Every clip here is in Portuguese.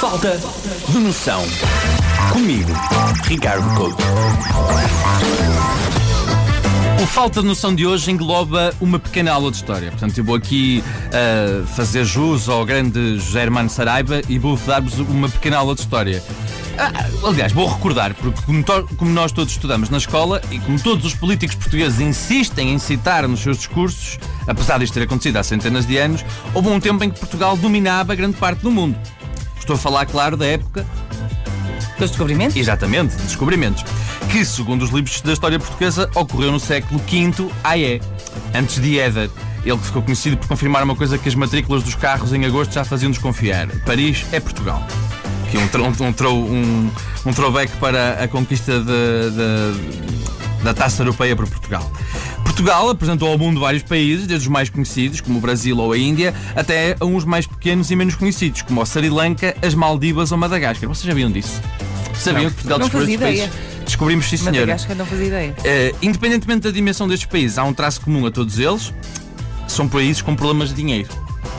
Falta de noção. Comigo, Ricardo Couto. O Falta de Noção de hoje engloba uma pequena aula de história. Portanto, eu vou aqui uh, fazer jus ao grande José Hermano Saraiva e vou dar-vos uma pequena aula de história. Ah, aliás, vou recordar, porque como, como, nós todos estudamos na escola e como todos os políticos portugueses insistem em citar nos seus discursos, apesar disto ter acontecido há centenas de anos, houve um tempo em que Portugal dominava grande parte do mundo. Estou a falar, claro, da época dos descobrimentos? Exatamente, descobrimentos. Que, segundo os livros da história portuguesa, ocorreu no século V AE, antes de Éder. Ele que ficou conhecido por confirmar uma coisa que as matrículas dos carros em agosto já faziam desconfiar. Paris é Portugal. Que um, um, um, um throwback para a conquista de, de, da taça europeia por Portugal. Portugal apresentou ao mundo vários países, desde os mais conhecidos, como o Brasil ou a Índia, até a uns mais pequenos e menos conhecidos, como o Sri Lanka, as Maldivas ou Madagascar. Vocês sabiam disso? Sabiam não, que Portugal descobriu ideia. países? Descobrimos, sim, senhora. Madagascar não fazia ideia. Uh, independentemente da dimensão destes países, há um traço comum a todos eles: são países com problemas de dinheiro.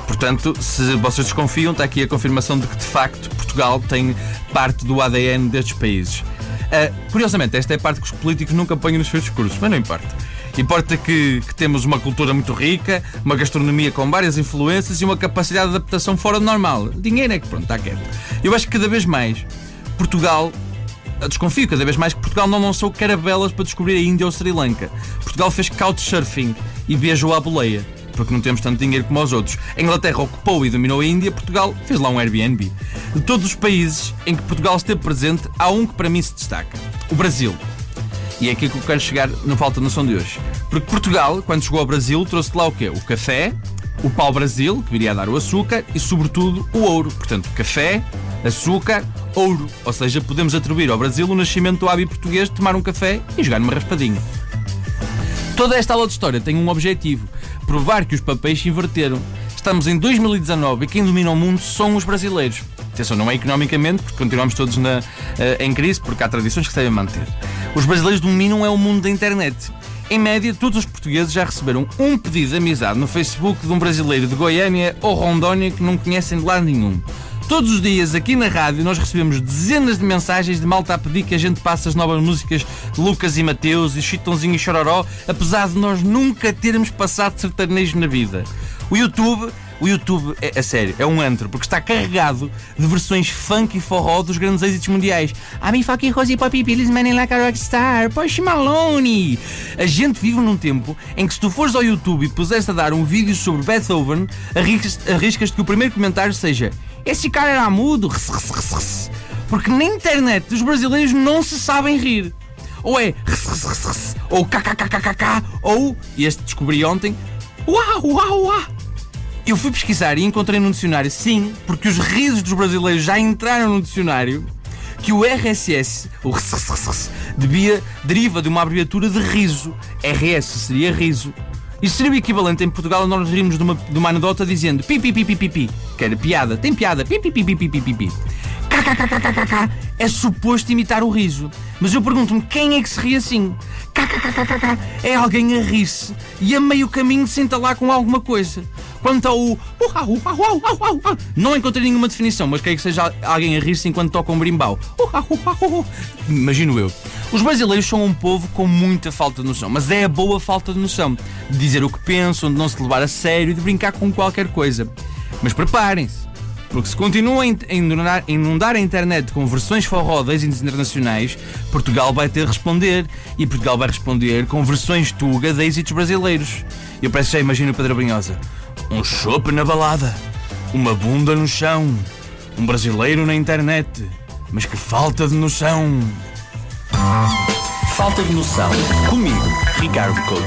Portanto, se vocês desconfiam, está aqui a confirmação de que, de facto, Portugal tem parte do ADN destes países. Uh, curiosamente, esta é a parte que os políticos nunca apanham nos seus discursos, mas não importa. Importa que, que, temos uma cultura muito rica, uma gastronomia com várias influências e uma capacidade de adaptação fora do normal. Dinheiro é que pronto, está quieto. Eu acho que cada vez mais Portugal desconfio cada vez mais que Portugal não lançou carabelas para descobrir a Índia ou Sri Lanka. Portugal fez couchsurfing e viajou à boleia, porque não temos tanto dinheiro como os outros. A Inglaterra ocupou e dominou a Índia, Portugal fez lá um Airbnb. De todos os países em que Portugal esteve presente, há um que para mim se destaca: o Brasil. E é aqui que eu quero chegar no Falta de Noção de hoje. Porque Portugal, quando chegou ao Brasil, trouxe lá o quê? O café, o pau-brasil, que viria a dar o açúcar, e sobretudo o ouro. Portanto, café, açúcar, ouro. Ou seja, podemos atribuir ao Brasil o nascimento do hábito português de tomar um café e jogar numa raspadinha. Toda esta aula de história tem um objetivo: provar que os papéis se inverteram. Estamos em 2019 e quem domina o mundo são os brasileiros. Atenção, não é economicamente, porque continuamos todos na, uh, em crise, porque há tradições que se devem manter. Os brasileiros dominam é o mundo da internet. Em média, todos os portugueses já receberam um pedido de amizade no Facebook de um brasileiro de Goiânia ou Rondônia que não conhecem de lado nenhum. Todos os dias aqui na rádio nós recebemos dezenas de mensagens de malta a pedir que a gente passe as novas músicas de Lucas e Mateus e Chitãozinho e Chororó, apesar de nós nunca termos passado sertanejo na vida. O YouTube o YouTube, é, a sério, é um antro, porque está carregado de versões funk e forró dos grandes êxitos mundiais. I'm me fucking Rosie Poppy Pills, man like a rockstar, Post Malone. A gente vive num tempo em que se tu fores ao YouTube e puseres a dar um vídeo sobre Beethoven, arriscas-te arriscas que o primeiro comentário seja esse cara era mudo. Porque na internet os brasileiros não se sabem rir. Ou é ou kkkkkk ou, e este descobri ontem, uau, uau, uau. Eu fui pesquisar e encontrei no dicionário, sim, porque os risos dos brasileiros já entraram no dicionário, que o RSS, o devia, deriva de uma abreviatura de riso. RS seria riso isso seria o equivalente em Portugal a nós rimos de uma, de uma anedota dizendo pi pi pi pi pi pi, que era piada, tem piada, pi pi pi pi pi pi pi pi. KKKKKK é suposto imitar o riso. Mas eu pergunto-me quem é que se ri assim? KKKKK é alguém a rir-se e a meio caminho senta lá com alguma coisa. Quanto ao não encontrei nenhuma definição, mas creio que seja alguém a rir-se enquanto toca um brimbau. Imagino eu. Os brasileiros são um povo com muita falta de noção, mas é a boa falta de noção. De dizer o que pensam, de não se levar a sério de brincar com qualquer coisa. Mas preparem-se. Porque se continuam a inundar, inundar, a internet com versões forró êxitos internacionais, Portugal vai ter de responder. E Portugal vai responder com versões tuga de êxitos brasileiros. Eu parece que já imagino o Pedro Brunhosa. Um chope na balada, uma bunda no chão, um brasileiro na internet. Mas que falta de noção! Falta de noção. Comigo, Ricardo Couto.